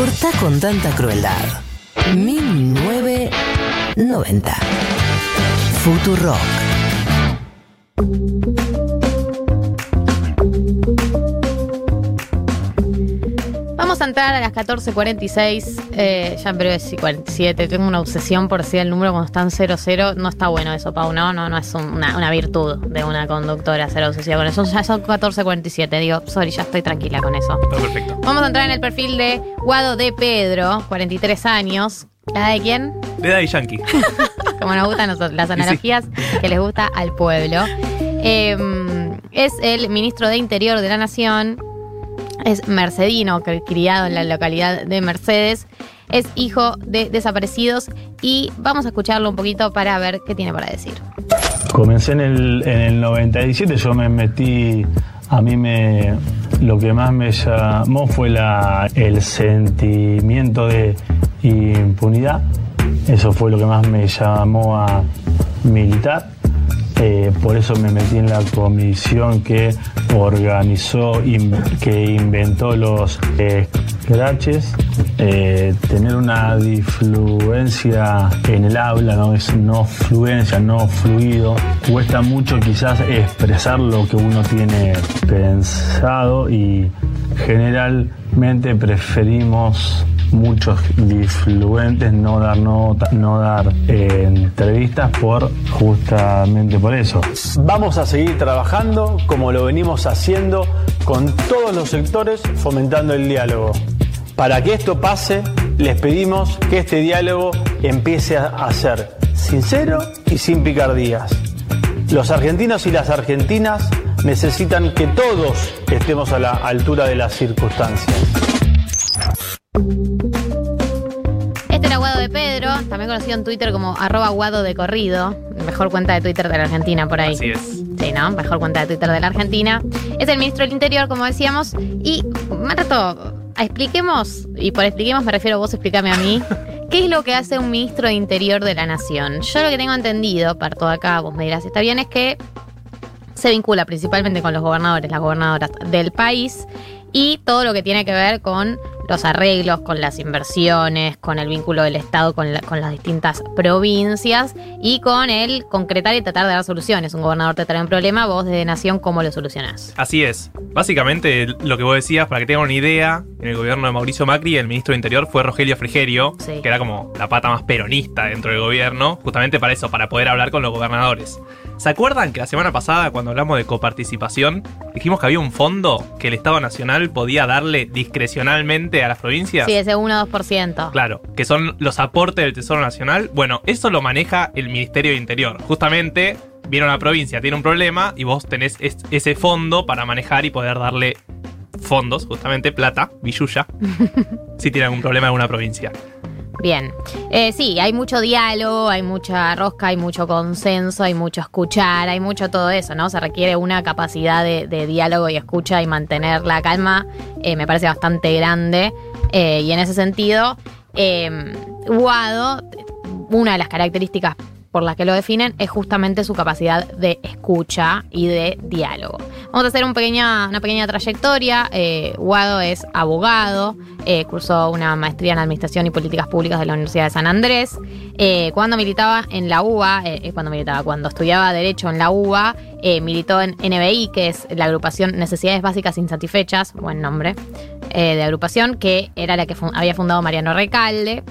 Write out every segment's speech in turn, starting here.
Corta con tanta crueldad. 1990. Futurock. Vamos a entrar a las 14.46, eh, ya en breve sí, 47. Tengo una obsesión por decir el número cuando están 00. No está bueno eso, Pau, no, no, no es un- una, una virtud de una conductora ser obsesiva con eso. Ya son 14.47, digo, sorry, ya estoy tranquila con eso. Está perfecto. Vamos a entrar en el perfil de Guado de Pedro, 43 años. ¿La de quién? De Daddy Yankee. como nos gustan las sí. analogías que les gusta al pueblo. Eh, es el ministro de Interior de la Nación, es mercedino, criado en la localidad de Mercedes, es hijo de desaparecidos y vamos a escucharlo un poquito para ver qué tiene para decir. Comencé en el, en el 97, yo me metí, a mí me, lo que más me llamó fue la, el sentimiento de impunidad, eso fue lo que más me llamó a militar, Eh, por eso me metí en la comisión que organizó, que inventó los eh, scratches, Eh, tener una difluencia en el habla, no es no fluencia, no fluido. Cuesta mucho quizás expresar lo que uno tiene pensado y generalmente preferimos muchos difluentes no dar nota, no dar eh, entrevistas por justamente por eso. Vamos a seguir trabajando como lo venimos haciendo con todos los sectores fomentando el diálogo. Para que esto pase, les pedimos que este diálogo empiece a ser sincero y sin picardías. Los argentinos y las argentinas necesitan que todos estemos a la altura de las circunstancias. Este era Guado de Pedro, también conocido en Twitter como arroba Guado de Corrido, mejor cuenta de Twitter de la Argentina por ahí. Así es. Sí, ¿no? Mejor cuenta de Twitter de la Argentina. Es el ministro del Interior, como decíamos. Y, Marto, expliquemos, y por expliquemos me refiero a vos, explícame a mí, ¿qué es lo que hace un ministro de Interior de la Nación? Yo lo que tengo entendido, parto de acá, vos me dirás si está bien, es que se vincula principalmente con los gobernadores, las gobernadoras del país y todo lo que tiene que ver con los arreglos, con las inversiones, con el vínculo del Estado con, la- con las distintas provincias y con el concretar y tratar de dar soluciones. Un gobernador te trae un problema, vos desde Nación, ¿cómo lo solucionás? Así es. Básicamente, lo que vos decías, para que tengan una idea, en el gobierno de Mauricio Macri, el ministro de Interior fue Rogelio Frigerio, Sí. que era como la pata más peronista dentro del gobierno, justamente para eso, para poder hablar con los gobernadores. ¿Se acuerdan que la semana pasada, cuando hablamos de coparticipación, dijimos que había un fondo que el Estado Nacional podía darle discrecionalmente a las provincias? Sí, ese 1-2%. Claro, que son los aportes del Tesoro Nacional. Bueno, eso lo maneja el Ministerio de Interior. Justamente, viene una provincia, tiene un problema y vos tenés es- ese fondo para manejar y poder darle fondos, justamente plata, billulla, si tiene algún problema en una provincia. Bien. Eh, sí, hay mucho diálogo, hay mucha rosca, hay mucho consenso, hay mucho escuchar, hay mucho todo eso, ¿no? Se requiere una capacidad de, de diálogo y escucha y mantener la calma, eh, me parece bastante grande. Eh, y en ese sentido, eh, Guado, una de las características por las que lo definen es justamente su capacidad de escucha y de diálogo. Vamos a hacer un pequeña, una pequeña trayectoria. Eh, Guado es abogado, eh, cursó una maestría en Administración y Políticas Públicas de la Universidad de San Andrés. Eh, cuando militaba en la UBA, cuando militaba, cuando estudiaba Derecho en la UBA, militó en NBI, que es la agrupación Necesidades Básicas Insatisfechas, buen nombre, de agrupación, que era la que había fundado Mariano Recalde.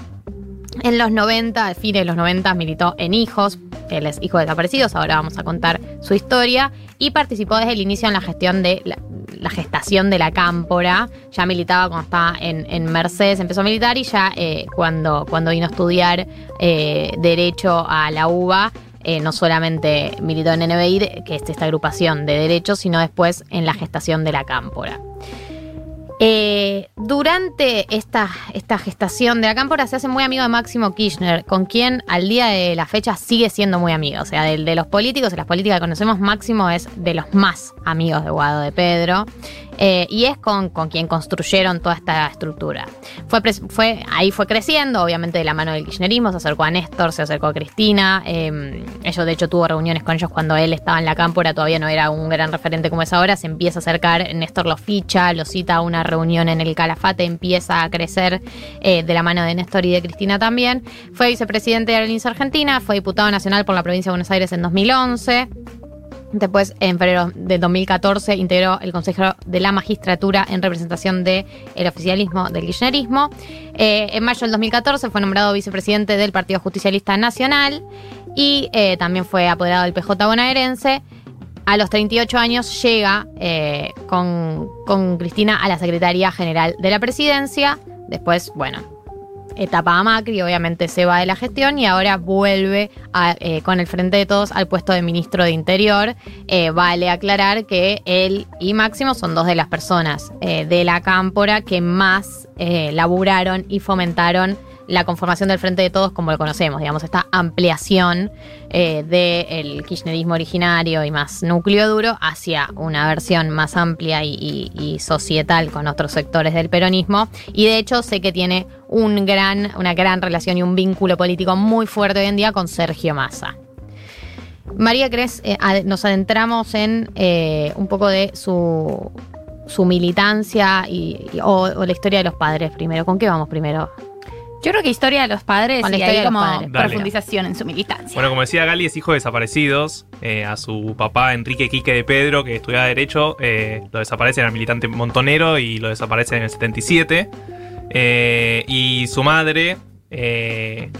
En los 90, a fines de los 90, militó en Hijos. Él es hijo de desaparecidos, ahora vamos a contar su historia. Y participó desde el inicio en la gestión de la, gestación de la cámpora. Ya militaba cuando estaba en, Mercedes, empezó a militar y ya eh, cuando, cuando vino a estudiar eh, Derecho a la UBA, eh, no solamente militó en NBI, que es esta agrupación de derechos, sino después en la gestación de la cámpora. Eh, durante esta, esta gestación de la cámpora se hace muy amigo de Máximo Kirchner, con quien al día de la fecha sigue siendo muy amigo. O sea, de, los políticos, de las políticas que conocemos, Máximo es de los más amigos de Guado de Pedro. Eh, y es con, con quien construyeron toda esta estructura. Fue, ahí fue creciendo, obviamente de la mano del kirchnerismo, se acercó a Néstor, se acercó a Cristina, eh, ellos de hecho tuvo reuniones con ellos cuando él estaba en la cámpora, todavía no era un gran referente como es ahora, se empieza a acercar, Néstor lo ficha, lo cita a una reunión en el Calafate, empieza a crecer eh, de la mano de Néstor y de Cristina también. Fue vicepresidente de Aerolíneas Argentina, fue diputado nacional por la provincia de Buenos Aires en 2011. Después, en febrero de 2014, integró el Consejo de la Magistratura en representación del oficialismo del kirchnerismo. Eh, en mayo del 2014 fue nombrado vicepresidente del Partido Justicialista Nacional y eh, también fue apoderado del PJ bonaerense. A los 38 años llega eh, con, con Cristina a la Secretaría General de la Presidencia. Después, bueno, etapa a Macri, obviamente se va de la gestión y ahora vuelve eh, con el Frente de Todos al puesto de ministro de Interior. Eh, vale aclarar que él y Máximo son dos de las personas eh, de la cámpora que más laburaron y fomentaron la conformación del Frente de Todos como lo conocemos, digamos, esta ampliación eh, del kirchnerismo originario y más núcleo duro hacia una versión más amplia y, y- societal con otros sectores del peronismo. Y de hecho sé que tiene un gran, una gran relación y un vínculo político muy fuerte hoy en día con Sergio Massa. María Cres, eh, nos adentramos en eh, un poco de su, su militancia y- o, o la historia de los padres primero. ¿Con qué vamos primero? Yo creo que historia de los padres Con la y historia ahí de los como padres. Dale. profundización en su militancia. Bueno, como decía Gali, es hijo de desaparecidos. Eh, a su papá, Enrique Quique de Pedro, que estudiaba Derecho, eh, lo desaparece, era militante montonero y lo desaparece en el 77. Eh, y su madre, eh,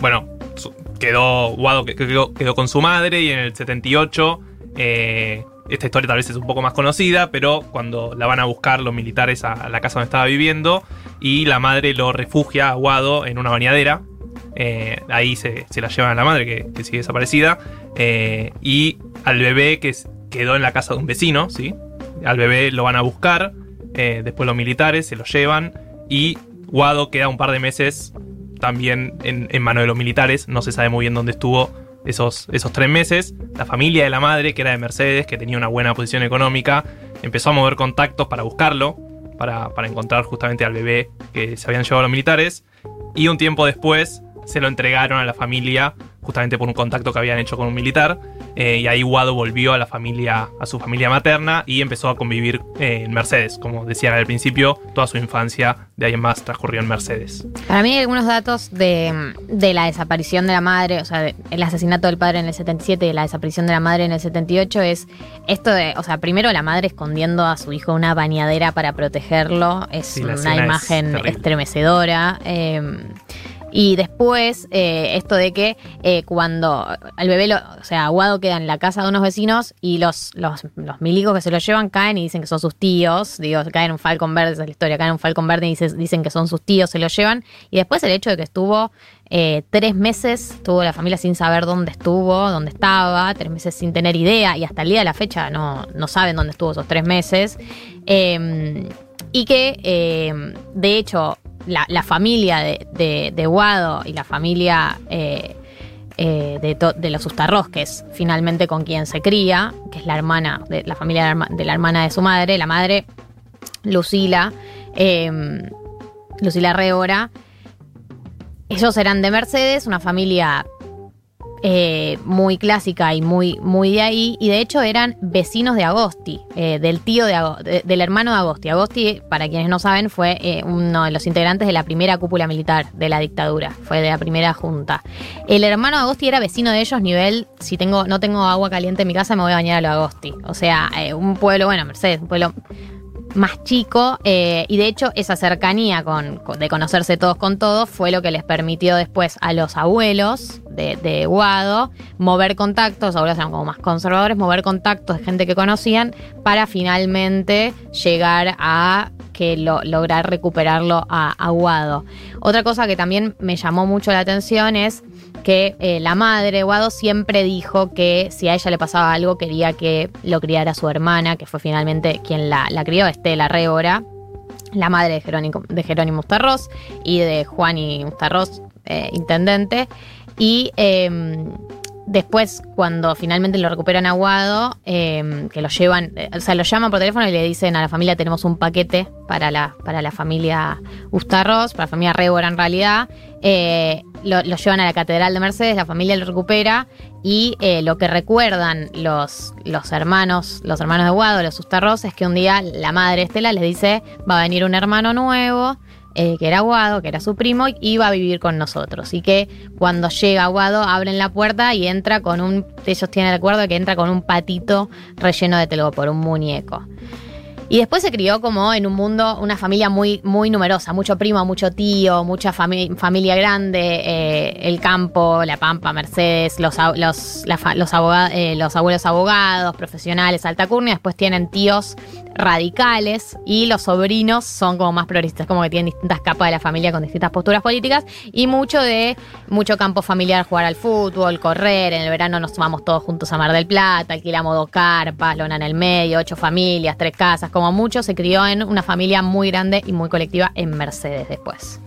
bueno, su- quedó, Guado que- quedó, quedó con su madre y en el 78, eh, esta historia tal vez es un poco más conocida, pero cuando la van a buscar los militares a, la casa donde estaba viviendo y la madre lo refugia a Guado en una bañadera. Eh, ahí se, se la llevan a la madre que, sigue desaparecida. eh, y al bebé que quedó en la casa de un vecino, ¿sí? Al bebé lo van a buscar. eh, después los militares se lo llevan. Y Guado queda un par de meses también en, en mano de los militares. No se sabe muy bien dónde estuvo esos, esos tres meses. La familia de la madre, que era de Mercedes, que tenía una buena posición económica, empezó a mover contactos para buscarlo. Para, para encontrar justamente al bebé que se habían llevado los militares. Y un tiempo después se lo entregaron a la familia, justamente por un contacto que habían hecho con un militar. eh, y ahí Guado volvió a la familia, a su familia materna y empezó a convivir eh, en Mercedes. Como decían al principio, toda su infancia de ahí en más transcurrió en Mercedes. Para mí hay algunos datos de, de la desaparición de la madre, o sea, de- el asesinato del padre en el 77 y la desaparición de la madre en el 78 es esto de, o sea, primero la madre escondiendo a su hijo en una bañadera para protegerlo, es Sí, una es imagen estremecedora. eh, y después, eh, esto de que eh, cuando el bebé, lo, o sea, Aguado queda en la casa de unos vecinos y los, los, los milicos que se lo llevan caen y dicen que son sus tíos. Digo, caen en un falcon verde, esa es la historia, caen en un falcon verde y dice- dicen que son sus tíos, se lo llevan. Y después el hecho de que estuvo eh, tres meses, estuvo la familia sin saber dónde estuvo, dónde estaba, tres meses sin tener idea y hasta el día de la fecha no, no saben dónde estuvo esos tres meses. Eh, y que, eh, de hecho, la, familia de, de, Guado y la familia eh, eh, de, los Ustarros, que es finalmente con quien se cría, que es la hermana, de la familia de la, la hermana de su madre, la madre Lucila, eh, Lucila Reora. Ellos eran de Mercedes, una familia eh, muy clásica y muy, muy de ahí, y de hecho eran vecinos de Agosti, eh, del tío de, Ago- de- del hermano de Agosti. Agosti, para quienes no saben, fue eh, uno de los integrantes de la primera cúpula militar de la dictadura, fue de la primera junta. El hermano de Agosti era vecino de ellos, nivel, si tengo, no tengo agua caliente en mi casa, me voy a bañar a lo Agosti. O sea, un pueblo, bueno, Mercedes, un pueblo más chico eh, y de hecho esa cercanía con, de conocerse todos con todos fue lo que les permitió después a los abuelos de, de Guado mover contactos, los abuelos eran como más conservadores, mover contactos de gente que conocían para finalmente llegar a que lo- lograr recuperarlo a, a Guado. Otra cosa que también me llamó mucho la atención es que eh, la madre, Guado, siempre dijo que si a ella le pasaba algo quería que lo criara su hermana, que fue finalmente quien la, la crió, Estela Révora, la madre de Jerónimo, de Jerónimo y de Juan y Ustarroz, eh, intendente. Y eh, después, cuando finalmente lo recuperan a Guado, eh, que lo llevan, eh, o sea, lo llaman por teléfono y le dicen a la familia tenemos un paquete para la, para la familia Ustarros, para la familia Rebora en realidad. Lo, llevan a la Catedral de Mercedes, la familia lo recupera y eh, lo que recuerdan los, los hermanos, los hermanos de Guado, los Ustarros, es que un día la madre Estela les dice va a venir un hermano nuevo eh, que era Guado, que era su primo, y iba a vivir con nosotros. Y que cuando llega Guado, abren la puerta y entra con un. Ellos tienen el acuerdo de que entra con un patito relleno de telgopor, un muñeco. Y después se crió como en un mundo, una familia muy, muy numerosa, mucho primo, mucho tío, mucha fami- familia grande, eh, el campo, la pampa, Mercedes, los, los, los, aboga- eh, los abuelos abogados, profesionales, alta curnia, después tienen tíos radicales y los sobrinos son como más progresistas, como que tienen distintas capas de la familia con distintas posturas políticas y mucho de mucho campo familiar, jugar al fútbol, correr, en el verano nos vamos todos juntos a Mar del Plata, alquilamos dos carpas, lona en el medio, ocho familias, tres casas, como mucho se crió en una familia muy grande y muy colectiva en Mercedes después.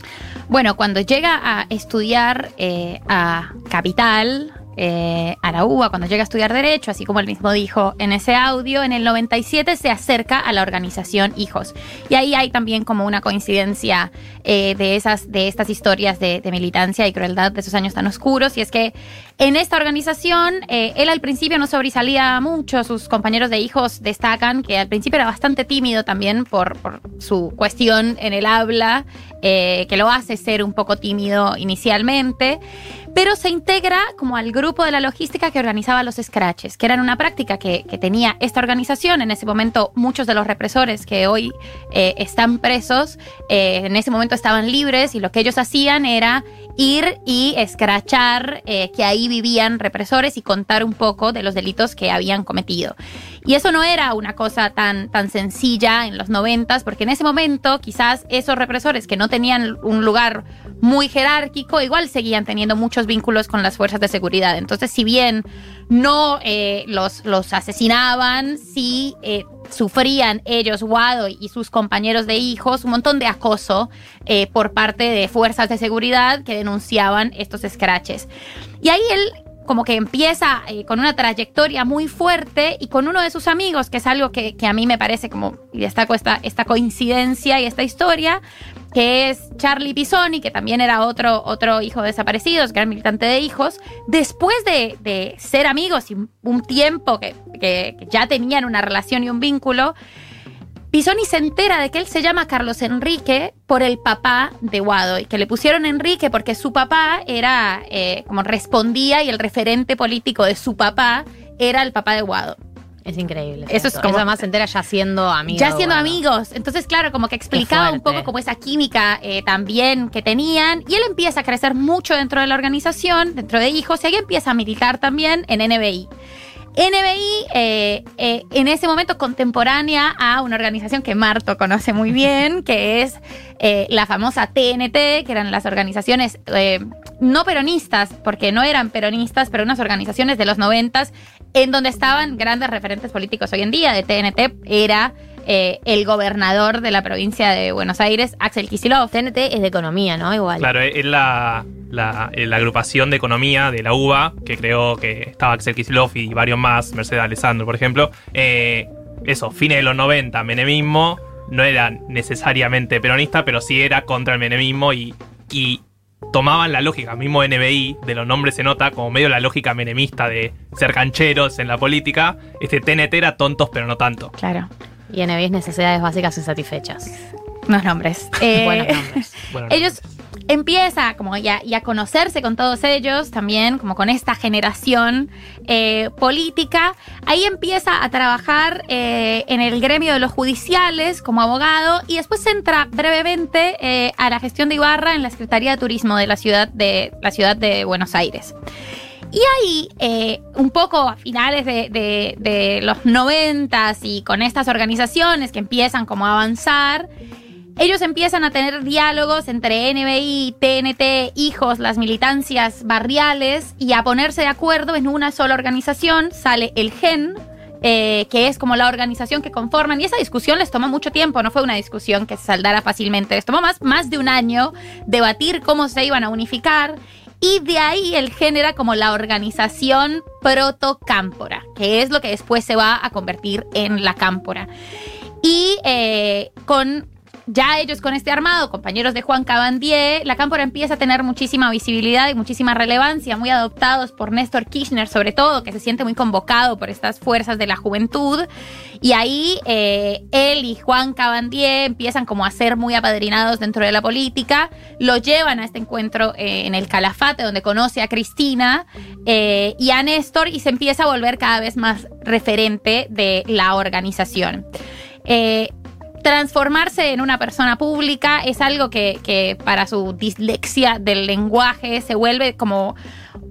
Bueno, cuando llega a estudiar eh, a Capital, eh, a la UBA, cuando llega a estudiar Derecho, así como él mismo dijo en ese audio, en el 97 se acerca a la organización Hijos. Y ahí hay también como una coincidencia eh, de, esas, de estas historias de, de militancia y crueldad de esos años tan oscuros. Y es que en esta organización, eh, él al principio no sobresalía mucho, sus compañeros de hijos destacan que al principio era bastante tímido también por, su cuestión en el habla, eh, que lo hace ser un poco tímido inicialmente, pero se integra como al grupo de la logística que organizaba los scratches, que eran una práctica que, que tenía esta organización. En ese momento, muchos de los represores que hoy eh, están presos, eh, en ese momento estaban libres y lo que ellos hacían era ir y escrachar eh, que ahí vivían represores y contar un poco de los delitos que habían cometido. Y eso no era una cosa tan, tan sencilla en los noventas, porque en ese momento quizás esos represores que no tenían un lugar muy jerárquico, igual seguían teniendo muchos vínculos con las fuerzas de seguridad. Entonces, si bien no eh, los, los asesinaban, sí eh, sufrían ellos, Guado y sus compañeros de hijos, un montón de acoso eh, por parte de fuerzas de seguridad que denunciaban estos scratches. Y ahí él como que empieza eh, con una trayectoria muy fuerte y con uno de sus amigos, que es algo que, que a mí me parece como, y destaco esta, esta coincidencia y esta historia, que es Charlie Pisoni, que también era otro, otro hijo desaparecido, gran militante de hijos, después de, de ser amigos y un tiempo que, que- ya tenían una relación y un vínculo, Pisoni se entera de que él se llama Carlos Enrique por el papá de Guado y que le pusieron Enrique porque su papá era eh, como respondía y el referente político de su papá era el papá de Guado. Es increíble. Eso es como- Eso se entera ya siendo amigo. Ya siendo bueno. amigos. Entonces, claro, como que explicaba un poco como esa química eh, también que tenían. Y él empieza a crecer mucho dentro de la organización, dentro de hijos, y ahí empieza a militar también en NBI. NBI, eh, eh, en ese momento contemporánea a una organización que Marto conoce muy bien, que es eh, la famosa TNT, que eran las organizaciones no peronistas, porque no eran peronistas, pero unas organizaciones de los noventas, en donde estaban grandes referentes políticos hoy en día. De TNT era eh, el gobernador de la provincia de Buenos Aires, Axel Kicillof. TNT es de economía, ¿no? Igual. Claro, es la, la, eh, la agrupación de economía de la UBA, que creó que estaba Axel Kicillof y varios más, Mercedes Alessandro, por ejemplo. Eh, eso, fines de los 90, menemismo, no era necesariamente peronista, pero sí era contra el menemismo y, y tomaban la lógica, mismo NBI, de los nombres se nota como medio la lógica menemista de ser cancheros en la política. Este TNT era tontos, pero no tanto. Claro, Y NBI es necesidades básicas insatisfechas. unos nombres. Eh, Buenos nombres. Ellos empieza como ya, a conocerse con todos ellos también, como con esta generación eh, política. Ahí empieza a trabajar eh, en el gremio de los judiciales como abogado y después entra brevemente eh, a la gestión de Ibarra en la Secretaría de Turismo de la ciudad de, la ciudad de Buenos Aires. Y ahí, eh, un poco a finales de, de- de los noventas y con estas organizaciones que empiezan como a avanzar, ellos empiezan a tener diálogos entre NBI, TNT, hijos, las militancias barriales y a ponerse de acuerdo en una sola organización. Sale el GEN, eh, que es como la organización que conforman. Y esa discusión les tomó mucho tiempo, no fue una discusión que se saldara fácilmente. Les tomó más, más de un año debatir cómo se iban a unificar. Y de ahí él genera como la organización protocámpora, que es lo que después se va a convertir en la cámpora. Y eh, con ya ellos con este armado, compañeros de Juan Cabandier, la cámpora empieza a tener muchísima visibilidad y muchísima relevancia, muy adoptados por Néstor Kirchner sobre todo, que se siente muy convocado por estas fuerzas de la juventud. Y ahí eh, él y Juan Cabandier empiezan como a ser muy apadrinados dentro de la política, lo llevan a este encuentro eh, en el Calafate, donde conoce a Cristina eh, y a Néstor y se empieza a volver cada vez más referente de la organización. Transformarse en una persona pública es algo que, que para su dislexia del lenguaje se vuelve como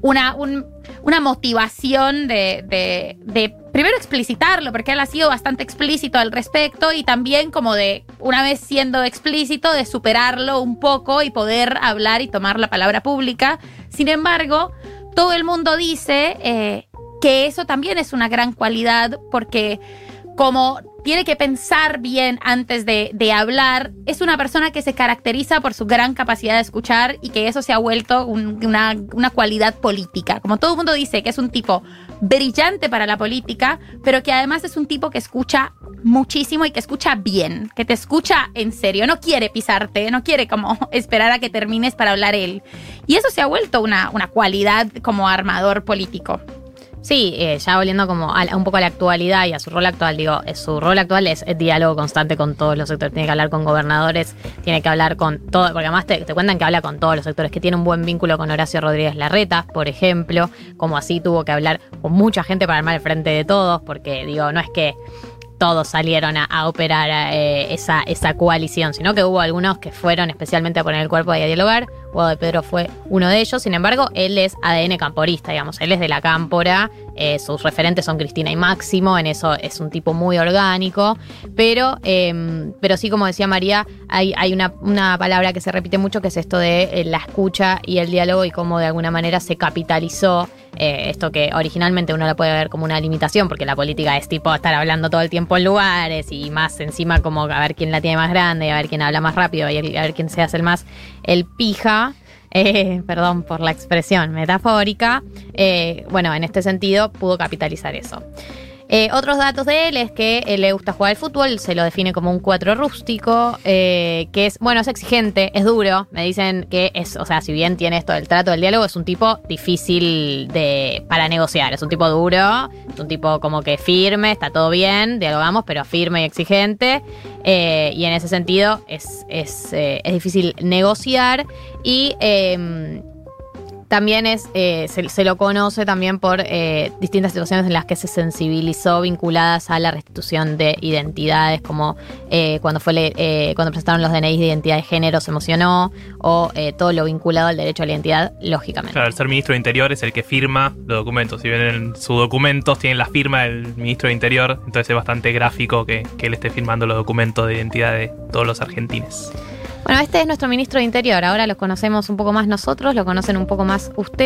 una, un- una motivación de, de- de primero explicitarlo, porque él ha sido bastante explícito al respecto y también como de, una vez siendo explícito, de superarlo un poco y poder hablar y tomar la palabra pública. Sin embargo, todo el mundo dice eh, que eso también es una gran cualidad porque como tiene que pensar bien antes de, de hablar, es una persona que se caracteriza por su gran capacidad de escuchar y que eso se ha vuelto un- una, una cualidad política. Como todo el mundo dice que es un tipo brillante para la política, pero que además es un tipo que escucha muchísimo y que escucha bien, que te escucha en serio, no quiere pisarte, no quiere como esperar a que termines para hablar él. Y eso se ha vuelto una, una cualidad como armador político. Sí, eh, ya volviendo como a, la- un poco a la actualidad y a su rol actual, digo, eh, su rol actual es, es diálogo constante con todos los sectores. Tiene que hablar con gobernadores, tiene que hablar con todo, porque además te, te cuentan que habla con todos los sectores, que tiene un buen vínculo con Horacio Rodríguez Larreta, por ejemplo, como así tuvo que hablar con mucha gente para armar el frente de todos, porque digo, no es que todos salieron a, operar eh, esa, esa coalición, sino que hubo algunos que fueron especialmente a poner el cuerpo a dialogar. Guado de Pedro fue uno de ellos, sin embargo, él es ADN camporista, digamos, él es de la cámpora, eh, sus referentes son Cristina y Máximo, en eso es un tipo muy orgánico, pero, eh, pero sí, como decía María, hay, hay una, una palabra que se repite mucho que es esto de eh, la escucha y el diálogo y cómo de alguna manera se capitalizó eh, esto que originalmente uno lo puede ver como una limitación, porque la política es tipo estar hablando todo el tiempo en lugares y más encima como a ver quién la tiene más grande, a ver quién habla más rápido y a ver quién se hace el más el pija. Eh, perdón por la expresión metafórica. eh, bueno, en este sentido pudo capitalizar eso. Eh, otros datos de él es que le gusta jugar al fútbol, se lo define como un cuatro rústico, eh, que es, bueno, es exigente, es duro. Me dicen que es, o sea, si bien tiene esto del trato del diálogo, es un tipo difícil de para negociar, es un tipo duro, es un tipo como que firme, está todo bien, dialogamos, pero firme y exigente. eh, y en ese sentido es, es, es difícil negociar y... también es, eh, se, se lo conoce también por eh, distintas situaciones en las que se sensibilizó vinculadas a la restitución de identidades, como eh, cuando fue le- eh, cuando presentaron los DNIs de identidad de género se emocionó, o eh, todo lo vinculado al derecho a la identidad, lógicamente. Claro, el ser ministro de Interior es el que firma los documentos. Si ven en sus documentos, tienen la firma del ministro de Interior, entonces es bastante gráfico que, que él esté firmando los documentos de identidad de todos los argentines. Bueno, este es nuestro ministro de Interior. Ahora lo conocemos un poco más nosotros, lo conocen un poco más ustedes.